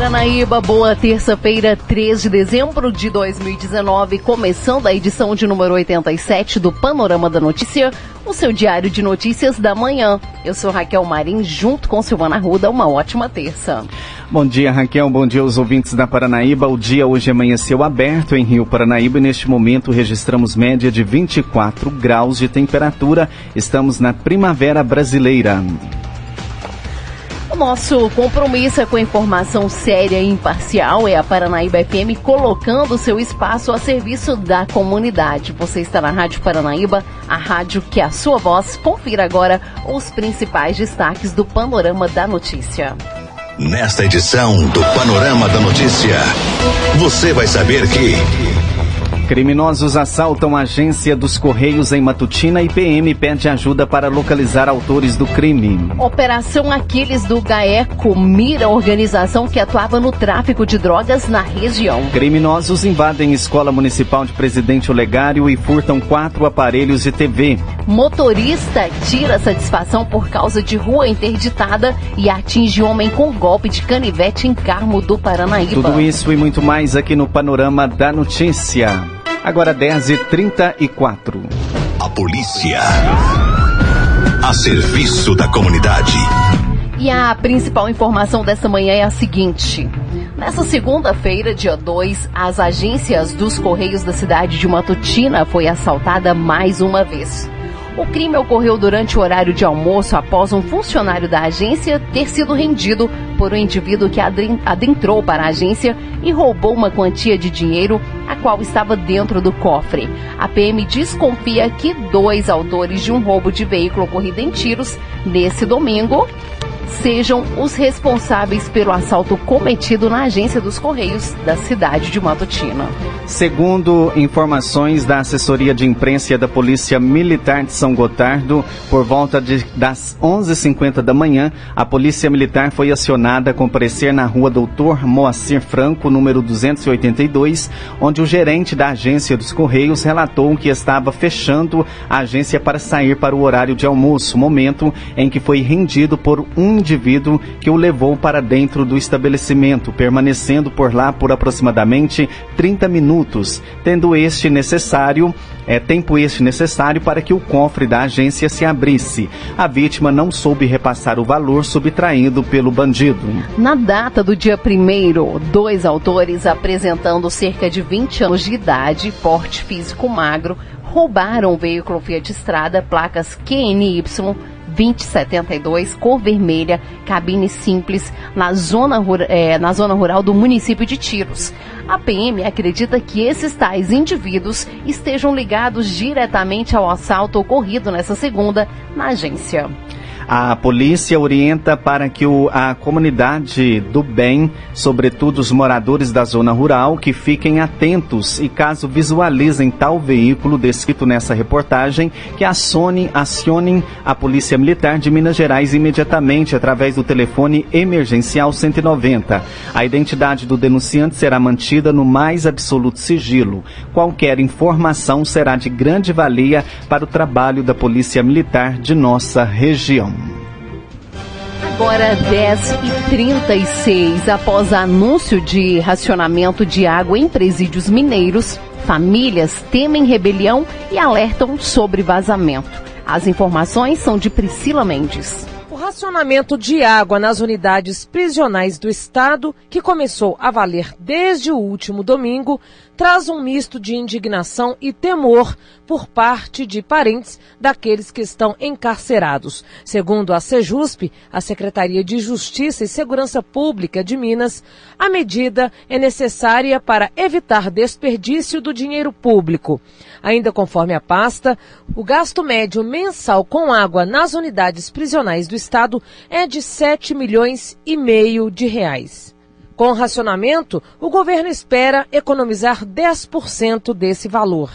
Paranaíba, boa terça-feira, 3 de dezembro de 2019, começando a edição de número 87 do Panorama da Notícia, o seu diário de notícias da manhã. Eu sou Raquel Marim, junto com Silvana Ruda, uma ótima terça. Bom dia, Raquel, bom dia aos ouvintes da Paranaíba. O dia hoje amanheceu aberto em Rio Paranaíba e neste momento registramos média de 24 graus de temperatura. Estamos na primavera brasileira. Nosso compromisso é com a informação séria e imparcial é a Paranaíba FM colocando seu espaço a serviço da comunidade. Você está na Rádio Paranaíba, a rádio que é a sua voz. Confira agora os principais destaques do Panorama da Notícia. Nesta edição do Panorama da Notícia, você vai saber que. Criminosos assaltam a agência dos Correios em Matutina e PM pede ajuda para localizar autores do crime. Operação Aquiles do GAECO mira a organização que atuava no tráfico de drogas na região. Criminosos invadem escola municipal de Presidente Olegário e furtam quatro aparelhos de TV. Motorista tira satisfação por causa de rua interditada e atinge homem com golpe de canivete em Carmo do Paranaíba. Tudo isso e muito mais aqui no Panorama da Notícia. Agora 10h34. A polícia. A serviço da comunidade. E a principal informação desta manhã é a seguinte. Nessa segunda-feira, dia 2, as agências dos Correios da cidade de Matutina foi assaltada mais uma vez. O crime ocorreu durante o horário de almoço após um funcionário da agência ter sido rendido por um indivíduo que adentrou para a agência e roubou uma quantia de dinheiro, a qual estava dentro do cofre. A PM desconfia que dois autores de um roubo de veículo ocorrido em tiros nesse domingo sejam os responsáveis pelo assalto cometido na agência dos Correios da cidade de Matutina. Segundo informações da assessoria de imprensa da Polícia Militar de São Gotardo, por volta de, das 11h50 da manhã, a Polícia Militar foi acionada a comparecer na rua Doutor Moacir Franco, número 282, onde o gerente da agência dos Correios relatou que estava fechando a agência para sair para o horário de almoço, momento em que foi rendido por um indivíduo que o levou para dentro do estabelecimento, permanecendo por lá por aproximadamente 30 minutos, tendo este necessário é, tempo este necessário para que o cofre da agência se abrisse. A vítima não soube repassar o valor subtraído pelo bandido. Na data do dia 1 dois autores apresentando cerca de 20 anos de idade, porte físico magro, roubaram um veículo Fiat Estrada, placas QNY 2072, cor vermelha, cabine simples, na zona, é, na zona rural do município de Tiros. A PM acredita que esses tais indivíduos estejam ligados diretamente ao assalto ocorrido nessa segunda na agência. A polícia orienta para que o, a comunidade do bem, sobretudo os moradores da zona rural, que fiquem atentos e caso visualizem tal veículo descrito nessa reportagem, que acionem, acionem a Polícia Militar de Minas Gerais imediatamente através do telefone emergencial 190. A identidade do denunciante será mantida no mais absoluto sigilo. Qualquer informação será de grande valia para o trabalho da Polícia Militar de nossa região. Agora 10 e 36 após anúncio de racionamento de água em presídios mineiros, famílias temem rebelião e alertam sobre vazamento. As informações são de Priscila Mendes racionamento de água nas unidades prisionais do Estado, que começou a valer desde o último domingo, traz um misto de indignação e temor por parte de parentes daqueles que estão encarcerados. Segundo a Sejusp, a Secretaria de Justiça e Segurança Pública de Minas, a medida é necessária para evitar desperdício do dinheiro público. Ainda conforme a pasta, o gasto médio mensal com água nas unidades prisionais do Estado é de 7 milhões e meio de reais. Com racionamento, o governo espera economizar 10% desse valor.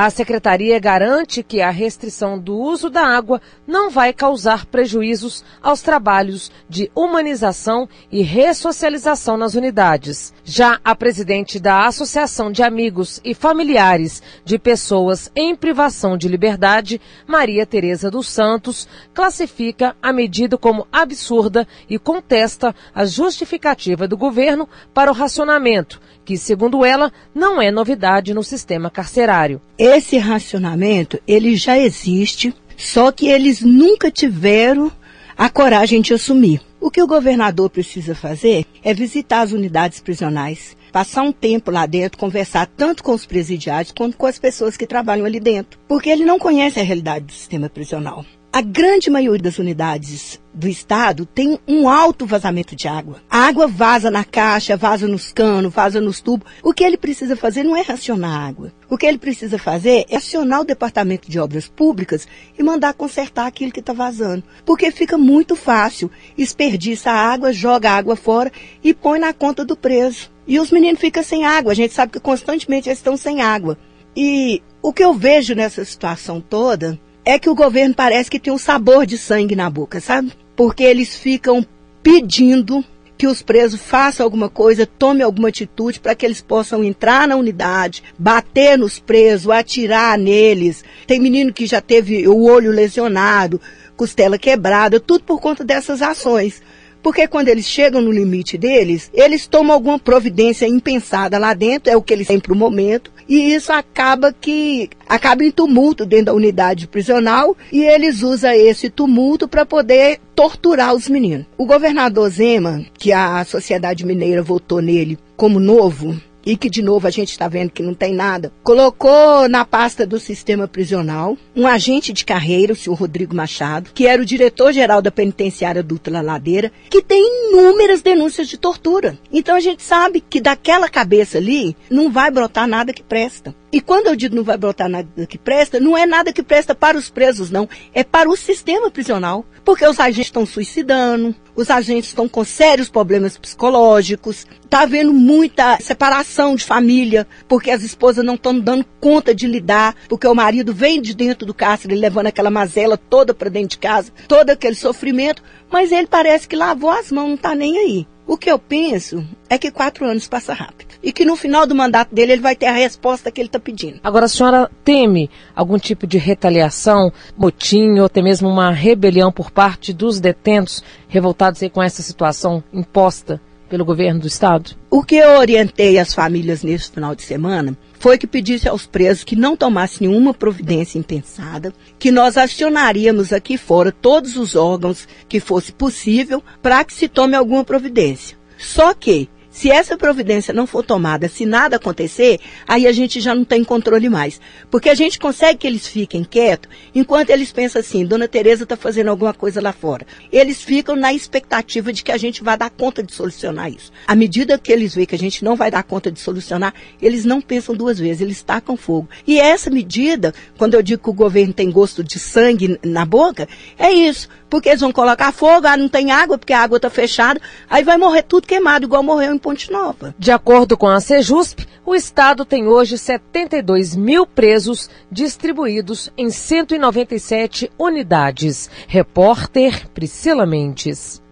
A secretaria garante que a restrição do uso da água não vai causar prejuízos aos trabalhos de humanização e ressocialização nas unidades. Já a presidente da Associação de Amigos e Familiares de Pessoas em Privação de Liberdade, Maria Tereza dos Santos, classifica a medida como absurda e contesta a justificativa do governo para o racionamento, que, segundo ela, não é novidade no sistema carcerário. Esse racionamento, ele já existe, só que eles nunca tiveram a coragem de assumir. O que o governador precisa fazer é visitar as unidades prisionais, passar um tempo lá dentro, conversar tanto com os presidiários quanto com as pessoas que trabalham ali dentro, porque ele não conhece a realidade do sistema prisional. A grande maioria das unidades do estado tem um alto vazamento de água. A água vaza na caixa, vaza nos canos, vaza nos tubos. O que ele precisa fazer não é racionar água. O que ele precisa fazer é acionar o Departamento de Obras Públicas e mandar consertar aquilo que está vazando. Porque fica muito fácil. Desperdiça a água, joga a água fora e põe na conta do preso. E os meninos ficam sem água. A gente sabe que constantemente eles estão sem água. E o que eu vejo nessa situação toda é que o governo parece que tem um sabor de sangue na boca, sabe? Porque eles ficam pedindo que os presos façam alguma coisa, tomem alguma atitude para que eles possam entrar na unidade, bater nos presos, atirar neles. Tem menino que já teve o olho lesionado, costela quebrada, tudo por conta dessas ações. Porque quando eles chegam no limite deles, eles tomam alguma providência impensada lá dentro, é o que eles têm para o momento, e isso acaba que acaba em tumulto dentro da unidade prisional e eles usam esse tumulto para poder torturar os meninos. O governador Zema, que a sociedade mineira votou nele como novo, e que de novo a gente está vendo que não tem nada, colocou na pasta do sistema prisional um agente de carreira, o senhor Rodrigo Machado, que era o diretor-geral da penitenciária Dutra Ladeira, que tem inúmeras denúncias de tortura. Então a gente sabe que daquela cabeça ali não vai brotar nada que presta. E quando eu digo não vai brotar nada que presta, não é nada que presta para os presos, não. É para o sistema prisional. Porque os agentes estão suicidando, os agentes estão com sérios problemas psicológicos, está havendo muita separação de família, porque as esposas não estão dando conta de lidar, porque o marido vem de dentro do cárcere levando aquela mazela toda para dentro de casa, todo aquele sofrimento, mas ele parece que lavou as mãos, não está nem aí. O que eu penso é que quatro anos passa rápido. E que no final do mandato dele ele vai ter a resposta que ele está pedindo. Agora, a senhora teme algum tipo de retaliação, motim ou até mesmo uma rebelião por parte dos detentos revoltados com essa situação imposta pelo governo do estado? O que eu orientei as famílias nesse final de semana foi que pedisse aos presos que não tomassem nenhuma providência impensada, que nós acionaríamos aqui fora todos os órgãos que fosse possível para que se tome alguma providência. Só que se essa providência não for tomada, se nada acontecer, aí a gente já não tem controle mais. Porque a gente consegue que eles fiquem quietos enquanto eles pensam assim, Dona Tereza está fazendo alguma coisa lá fora. Eles ficam na expectativa de que a gente vai dar conta de solucionar isso. À medida que eles veem que a gente não vai dar conta de solucionar, eles não pensam duas vezes, eles tacam fogo. E essa medida, quando eu digo que o governo tem gosto de sangue na boca, é isso. Porque eles vão colocar fogo, ah, não tem água, porque a água está fechada, aí vai morrer tudo queimado, igual morreu em Ponte Nova. De acordo com a Sejusp, o Estado tem hoje 72 mil presos distribuídos em 197 unidades. Repórter Priscila Mendes.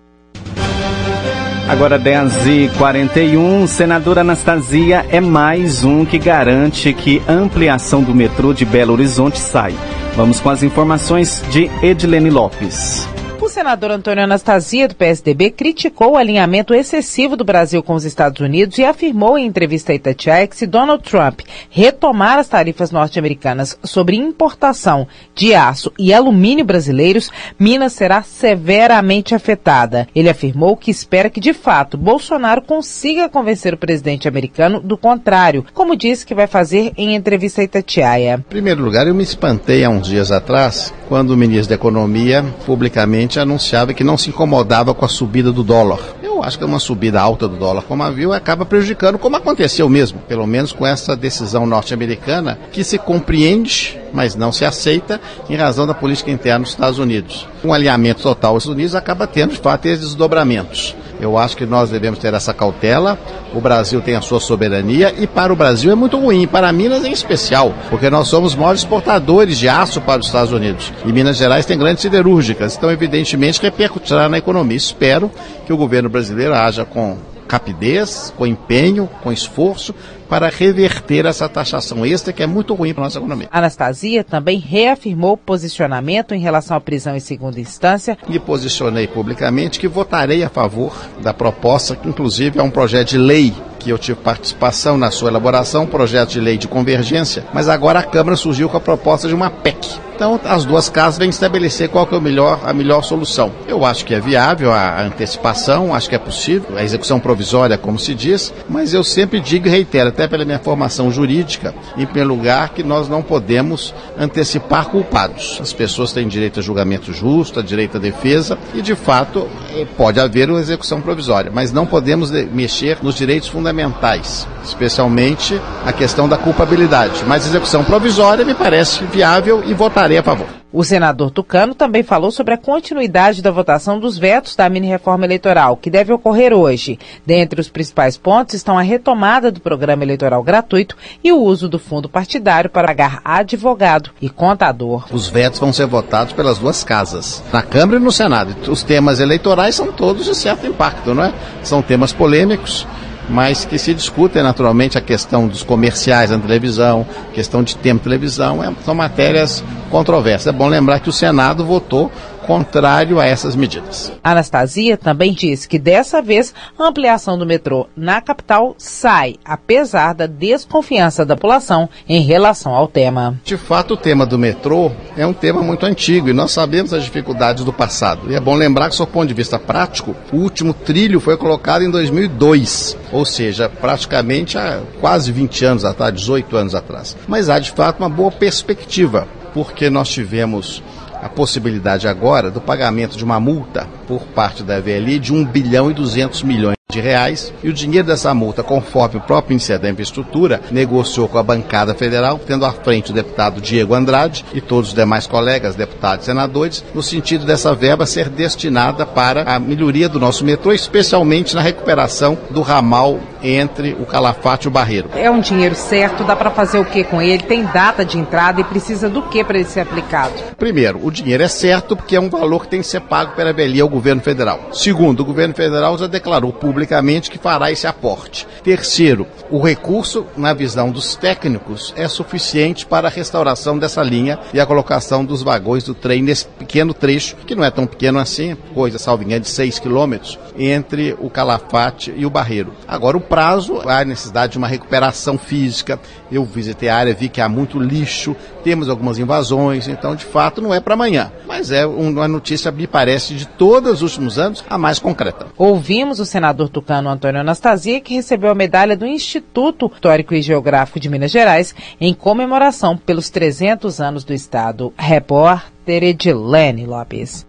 Agora 10h41, senadora Anastasia é mais um que garante que ampliação do metrô de Belo Horizonte sai. Vamos com as informações de Edilene Lopes. O senador Antônio Anastasia, do PSDB, criticou o alinhamento excessivo do Brasil com os Estados Unidos e afirmou em entrevista a Itatiaia que se Donald Trump retomar as tarifas norte-americanas sobre importação de aço e alumínio brasileiros, Minas será severamente afetada. Ele afirmou que espera que, de fato, Bolsonaro consiga convencer o presidente americano do contrário, como disse que vai fazer em entrevista a Itatiaia. Em primeiro lugar, eu me espantei há uns dias atrás, quando o ministro da Economia publicamente anunciava que não se incomodava com a subida do dólar. Eu acho que uma subida alta do dólar, como havia, acaba prejudicando, como aconteceu mesmo, pelo menos com essa decisão norte-americana, que se compreende, mas não se aceita, em razão da política interna dos Estados Unidos. Um alinhamento total aos Estados Unidos acaba tendo, de fato, esses desdobramentos. Eu acho que nós devemos ter essa cautela. O Brasil tem a sua soberania e para o Brasil é muito ruim, para Minas em especial, porque nós somos maiores exportadores de aço para os Estados Unidos. E Minas Gerais tem grandes siderúrgicas, então evidentemente repercutirá na economia. Espero que o governo brasileiro haja com capidez, com empenho, com esforço, para reverter essa taxação extra que é muito ruim para a nossa economia. Anastasia também reafirmou o posicionamento em relação à prisão em segunda instância. Me posicionei publicamente que votarei a favor da proposta, que inclusive é um projeto de lei que eu tive participação na sua elaboração, um projeto de lei de convergência, mas agora a Câmara surgiu com a proposta de uma PEC. Então, as duas casas vêm estabelecer qual que é o melhor, a melhor solução. Eu acho que é viável a antecipação, acho que é possível, a execução provisória, como se diz, mas eu sempre digo e reitero, até pela minha formação jurídica, em primeiro lugar, que nós não podemos antecipar culpados. As pessoas têm direito a julgamento justo, a direito à defesa, e de fato eh, pode haver uma execução provisória, mas não podemos mexer nos direitos fundamentais, especialmente a questão da culpabilidade. Mas execução provisória me parece viável e votarei a favor. O senador Tucano também falou sobre a continuidade da votação dos vetos da mini-reforma eleitoral, que deve ocorrer hoje. Dentre os principais pontos estão a retomada do programa eleitoral gratuito e o uso do fundo partidário para pagar advogado e contador. Os vetos vão ser votados pelas duas casas, na Câmara e no Senado. Os temas eleitorais são todos de certo impacto, não é? São temas polêmicos mas que se discutem naturalmente a questão dos comerciais na televisão, questão de tempo de televisão, é, são matérias controversas. É bom lembrar que o Senado votou contrário a essas medidas. Anastasia também disse que dessa vez a ampliação do metrô na capital sai, apesar da desconfiança da população em relação ao tema. De fato, o tema do metrô é um tema muito antigo e nós sabemos as dificuldades do passado. E é bom lembrar que, do ponto de vista prático, o último trilho foi colocado em 2002, ou seja, praticamente há quase 20 anos atrás, 18 anos atrás. Mas há de fato uma boa perspectiva, porque nós tivemos a possibilidade agora do pagamento de uma multa por parte da VLI de 1 bilhão e 200 milhões de reais e o dinheiro dessa multa, conforme o próprio Ministério da Infraestrutura negociou com a bancada federal, tendo à frente o deputado Diego Andrade e todos os demais colegas, deputados e senadores, no sentido dessa verba ser destinada para a melhoria do nosso metrô, especialmente na recuperação do ramal entre o Calafate e o Barreiro. É um dinheiro certo, dá para fazer o que com ele? Tem data de entrada e precisa do que para ele ser aplicado? Primeiro, o dinheiro é certo porque é um valor que tem que ser pago pela VLI ao governo federal. Segundo, o governo federal já declarou público publicamente que fará esse aporte. Terceiro, o recurso, na visão dos técnicos, é suficiente para a restauração dessa linha e a colocação dos vagões do trem nesse pequeno trecho, que não é tão pequeno assim, coisa salvinha de 6 quilômetros, entre o Calafate e o Barreiro. Agora, o prazo, há necessidade de uma recuperação física. Eu visitei a área, vi que há muito lixo, temos algumas invasões, então, de fato, não é para amanhã. Mas é uma notícia, me parece, de todos os últimos anos, a mais concreta. Ouvimos o senador senador tucano Antônio Anastasia, que recebeu a medalha do Instituto Histórico e Geográfico de Minas Gerais em comemoração pelos 300 anos do Estado. Repórter Edilene Lopes.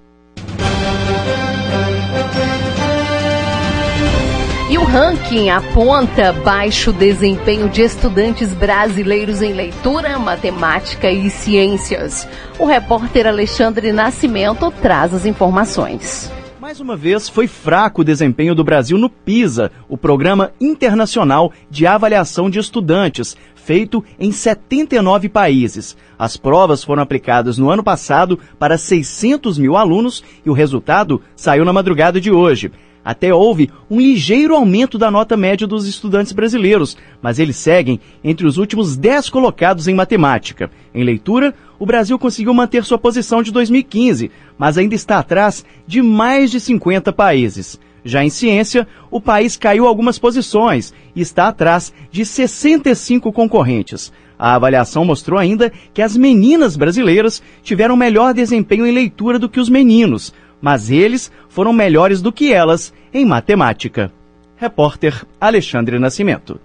E o ranking aponta baixo desempenho de estudantes brasileiros em leitura, matemática e ciências. O repórter Alexandre Nascimento traz as informações. Mais uma vez, foi fraco o desempenho do Brasil no PISA, o Programa Internacional de Avaliação de Estudantes, feito em 79 países. As provas foram aplicadas no ano passado para 600 mil alunos e o resultado saiu na madrugada de hoje. Até houve um ligeiro aumento da nota média dos estudantes brasileiros, mas eles seguem entre os últimos 10 colocados em matemática. Em leitura, o Brasil conseguiu manter sua posição de 2015, mas ainda está atrás de mais de 50 países. Já em ciência, o país caiu algumas posições e está atrás de 65 concorrentes. A avaliação mostrou ainda que as meninas brasileiras tiveram melhor desempenho em leitura do que os meninos, mas eles foram melhores do que elas em matemática. Repórter Alexandre Nascimento.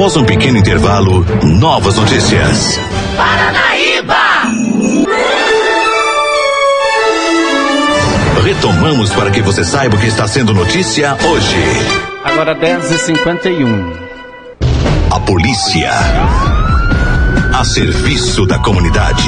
Após um pequeno intervalo, novas notícias. Retomamos para que você saiba o que está sendo notícia hoje. Agora 10h51. A polícia. A serviço da comunidade.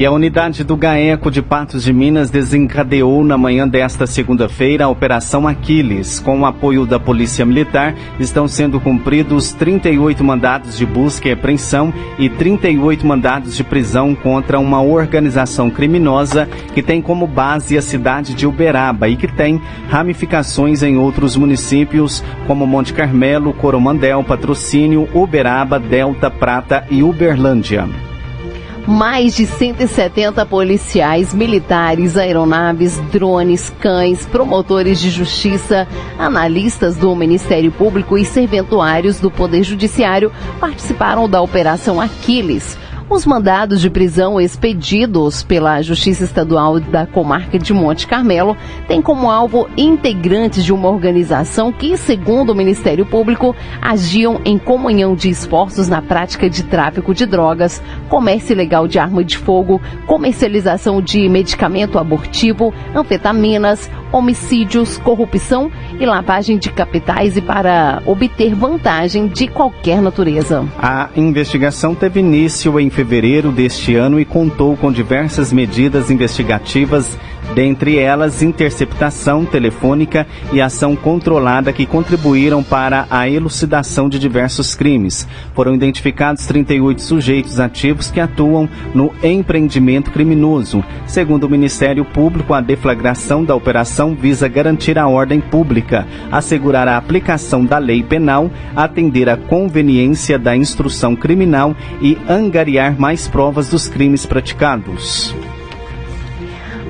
E a unidade do GAECO de Patos de Minas desencadeou na manhã desta segunda-feira a Operação Aquiles. Com o apoio da Polícia Militar, estão sendo cumpridos 38 mandados de busca e apreensão e 38 mandados de prisão contra uma organização criminosa que tem como base a cidade de Uberaba e que tem ramificações em outros municípios como Monte Carmelo, Coromandel, Patrocínio, Uberaba, Delta, Prata e Uberlândia mais de 170 policiais, militares, aeronaves, drones, cães, promotores de justiça, analistas do Ministério Público e serventuários do Poder Judiciário participaram da Operação Aquiles os mandados de prisão expedidos pela Justiça Estadual da Comarca de Monte Carmelo têm como alvo integrantes de uma organização que, segundo o Ministério Público, agiam em comunhão de esforços na prática de tráfico de drogas, comércio ilegal de arma de fogo, comercialização de medicamento abortivo, anfetaminas, homicídios, corrupção e lavagem de capitais e para obter vantagem de qualquer natureza. A investigação teve início em fevereiro deste ano e contou com diversas medidas investigativas dentre elas interceptação telefônica e ação controlada que contribuíram para a elucidação de diversos crimes. Foram identificados 38 sujeitos ativos que atuam no empreendimento criminoso. Segundo o Ministério Público, a deflagração da operação visa garantir a ordem pública, assegurar a aplicação da lei penal, atender à conveniência da instrução criminal e angariar mais provas dos crimes praticados.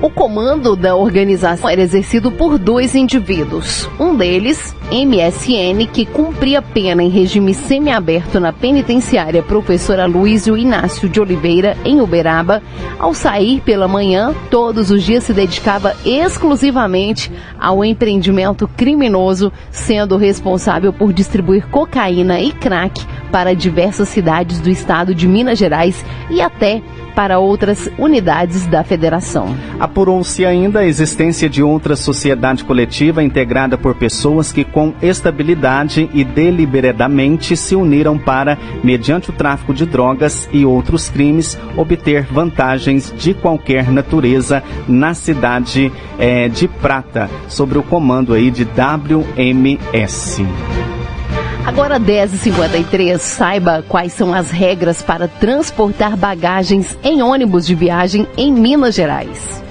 O comando da organização era exercido por dois indivíduos. Um deles, MSN, que cumpria pena em regime semiaberto na penitenciária professora Luísio Inácio de Oliveira, em Uberaba, ao sair pela manhã, todos os dias se dedicava exclusivamente ao empreendimento criminoso, sendo responsável por distribuir cocaína e crack para diversas cidades do estado de Minas Gerais e até para outras unidades da federação. Apurou-se ainda a existência de outra sociedade coletiva integrada por pessoas que, com estabilidade e deliberadamente, se uniram para, mediante o tráfico de drogas e outros crimes, obter vantagens de qualquer natureza na cidade é, de Prata, sobre o comando aí de WMS. Agora 10h53, saiba quais são as regras para transportar bagagens em ônibus de viagem em Minas Gerais.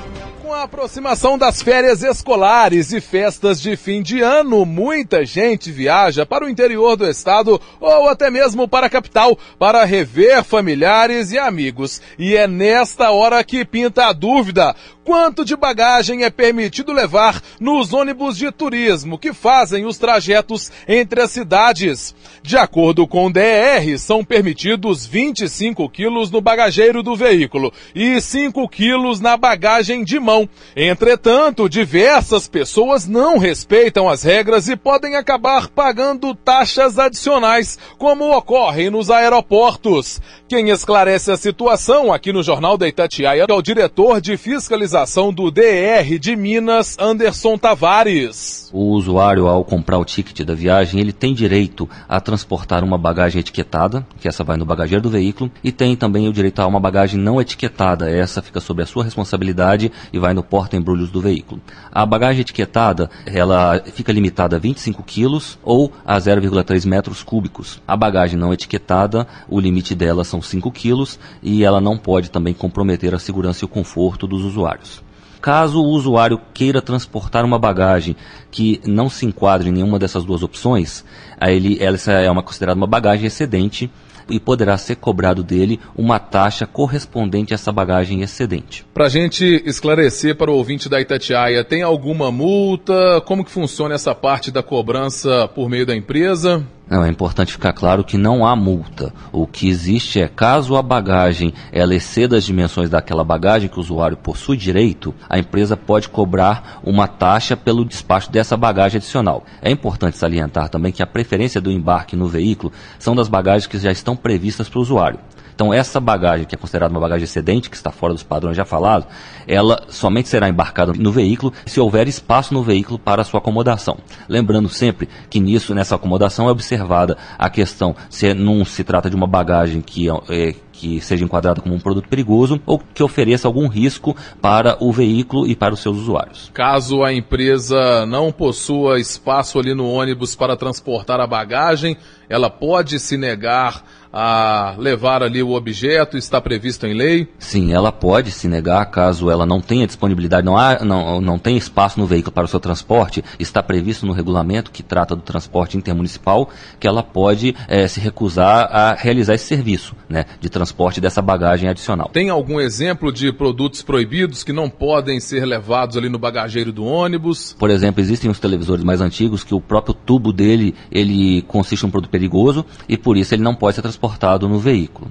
A aproximação das férias escolares e festas de fim de ano, muita gente viaja para o interior do estado ou até mesmo para a capital para rever familiares e amigos. E é nesta hora que pinta a dúvida quanto de bagagem é permitido levar nos ônibus de turismo que fazem os trajetos entre as cidades. De acordo com o DR, são permitidos 25 quilos no bagageiro do veículo e 5 quilos na bagagem de mão. Entretanto, diversas pessoas não respeitam as regras e podem acabar pagando taxas adicionais, como ocorre nos aeroportos. Quem esclarece a situação aqui no Jornal da Itatiaia é o diretor de fiscalização do DR de Minas, Anderson Tavares. O usuário, ao comprar o ticket da viagem, ele tem direito a transportar uma bagagem etiquetada, que essa vai no bagageiro do veículo, e tem também o direito a uma bagagem não etiquetada, essa fica sob a sua responsabilidade e vai no porta-embrulhos do veículo. A bagagem etiquetada, ela fica limitada a 25 quilos ou a 0,3 metros cúbicos. A bagagem não etiquetada, o limite dela são 5 quilos e ela não pode também comprometer a segurança e o conforto dos usuários. Caso o usuário queira transportar uma bagagem que não se enquadre em nenhuma dessas duas opções, ele, essa é uma considerada uma bagagem excedente e poderá ser cobrado dele uma taxa correspondente a essa bagagem excedente. Para a gente esclarecer para o ouvinte da Itatiaia, tem alguma multa? Como que funciona essa parte da cobrança por meio da empresa? Não, é importante ficar claro que não há multa. O que existe é, caso a bagagem ela exceda as dimensões daquela bagagem que o usuário possui direito, a empresa pode cobrar uma taxa pelo despacho dessa bagagem adicional. É importante salientar também que a preferência do embarque no veículo são das bagagens que já estão previstas para o usuário. Então, essa bagagem, que é considerada uma bagagem excedente, que está fora dos padrões já falados, ela somente será embarcada no veículo se houver espaço no veículo para sua acomodação. Lembrando sempre que nisso, nessa acomodação, é observada a questão se não se trata de uma bagagem que é, que seja enquadrada como um produto perigoso ou que ofereça algum risco para o veículo e para os seus usuários. Caso a empresa não possua espaço ali no ônibus para transportar a bagagem, ela pode se negar a levar ali o objeto, está previsto em lei? Sim, ela pode se negar caso ela não tenha disponibilidade, não, há, não, não tenha espaço no veículo para o seu transporte, está previsto no regulamento que trata do transporte intermunicipal que ela pode é, se recusar a realizar esse serviço né, de transporte dessa bagagem adicional. Tem algum exemplo de produtos proibidos que não podem ser levados ali no bagageiro do ônibus? Por exemplo, existem os televisores mais antigos que o próprio tubo dele ele consiste em um produto perigoso e por isso ele não pode ser transportado transportado no veículo.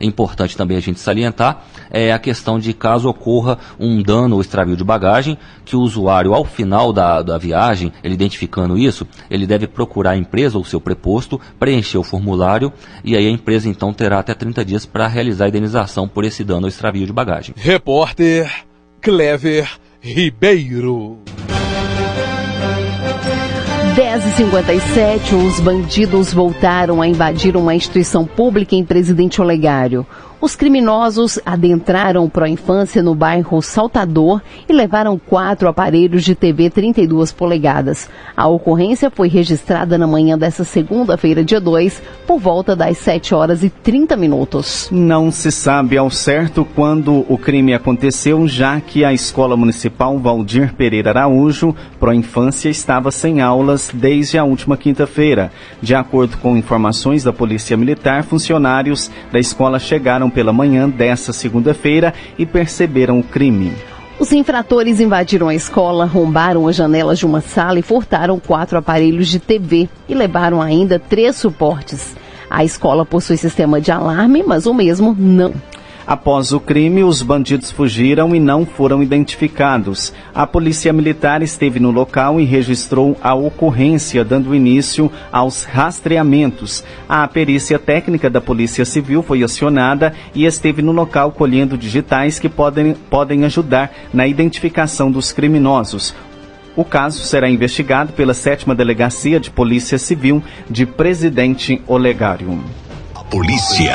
É importante também a gente salientar é a questão de caso ocorra um dano ou extravio de bagagem, que o usuário, ao final da, da viagem, ele identificando isso, ele deve procurar a empresa ou seu preposto, preencher o formulário e aí a empresa então terá até 30 dias para realizar a indenização por esse dano ou extravio de bagagem. Repórter Clever Ribeiro. 10h57, os bandidos voltaram a invadir uma instituição pública em Presidente Olegário. Os criminosos adentraram a infância no bairro Saltador e levaram quatro aparelhos de TV 32 polegadas. A ocorrência foi registrada na manhã dessa segunda-feira, dia 2, por volta das 7 horas e 30 minutos. Não se sabe ao certo quando o crime aconteceu, já que a Escola Municipal Valdir Pereira Araújo, Pro Infância, estava sem aulas desde a última quinta-feira. De acordo com informações da Polícia Militar, funcionários da escola chegaram pela manhã desta segunda-feira e perceberam o crime. Os infratores invadiram a escola, rombaram as janelas de uma sala e furtaram quatro aparelhos de TV e levaram ainda três suportes. A escola possui sistema de alarme, mas o mesmo não Após o crime, os bandidos fugiram e não foram identificados. A polícia militar esteve no local e registrou a ocorrência, dando início aos rastreamentos. A perícia técnica da Polícia Civil foi acionada e esteve no local colhendo digitais que podem, podem ajudar na identificação dos criminosos. O caso será investigado pela sétima Delegacia de Polícia Civil de Presidente Olegário. A polícia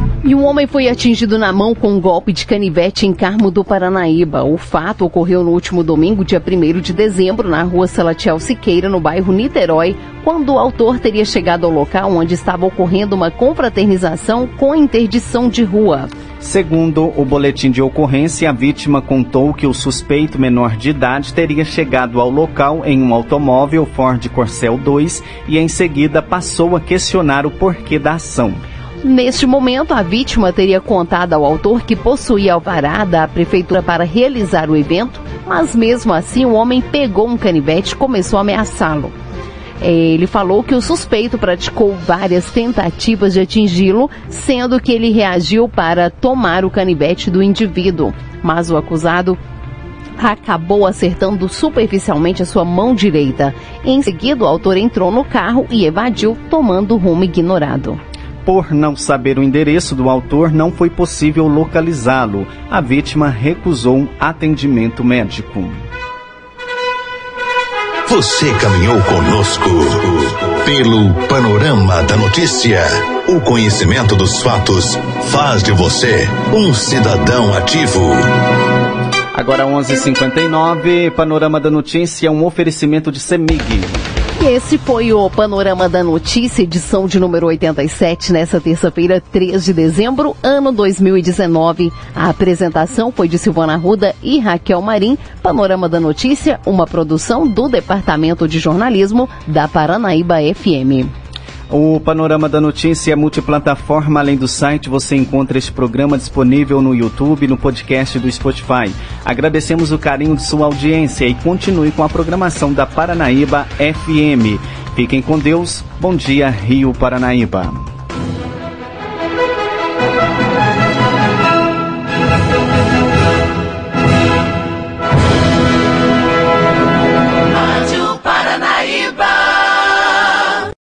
E um homem foi atingido na mão com um golpe de canivete em Carmo do Paranaíba. O fato ocorreu no último domingo, dia 1 de dezembro, na rua Salatiel Siqueira, no bairro Niterói, quando o autor teria chegado ao local onde estava ocorrendo uma confraternização com interdição de rua. Segundo o boletim de ocorrência, a vítima contou que o suspeito menor de idade teria chegado ao local em um automóvel Ford Corcel 2 e em seguida passou a questionar o porquê da ação. Neste momento, a vítima teria contado ao autor que possuía alvará da prefeitura para realizar o evento, mas mesmo assim o homem pegou um canivete e começou a ameaçá-lo. Ele falou que o suspeito praticou várias tentativas de atingi-lo, sendo que ele reagiu para tomar o canivete do indivíduo, mas o acusado acabou acertando superficialmente a sua mão direita. Em seguida, o autor entrou no carro e evadiu, tomando rumo ignorado. Por não saber o endereço do autor, não foi possível localizá-lo. A vítima recusou atendimento médico. Você caminhou conosco pelo panorama da notícia. O conhecimento dos fatos faz de você um cidadão ativo. Agora 11:59, panorama da notícia, um oferecimento de Semig. Esse foi o Panorama da Notícia, edição de número 87, nessa terça-feira, 3 de dezembro, ano 2019. A apresentação foi de Silvana Ruda e Raquel Marim. Panorama da Notícia, uma produção do Departamento de Jornalismo da Paranaíba FM. O Panorama da Notícia é multiplataforma. Além do site, você encontra este programa disponível no YouTube e no podcast do Spotify. Agradecemos o carinho de sua audiência e continue com a programação da Paranaíba FM. Fiquem com Deus. Bom dia, Rio Paranaíba.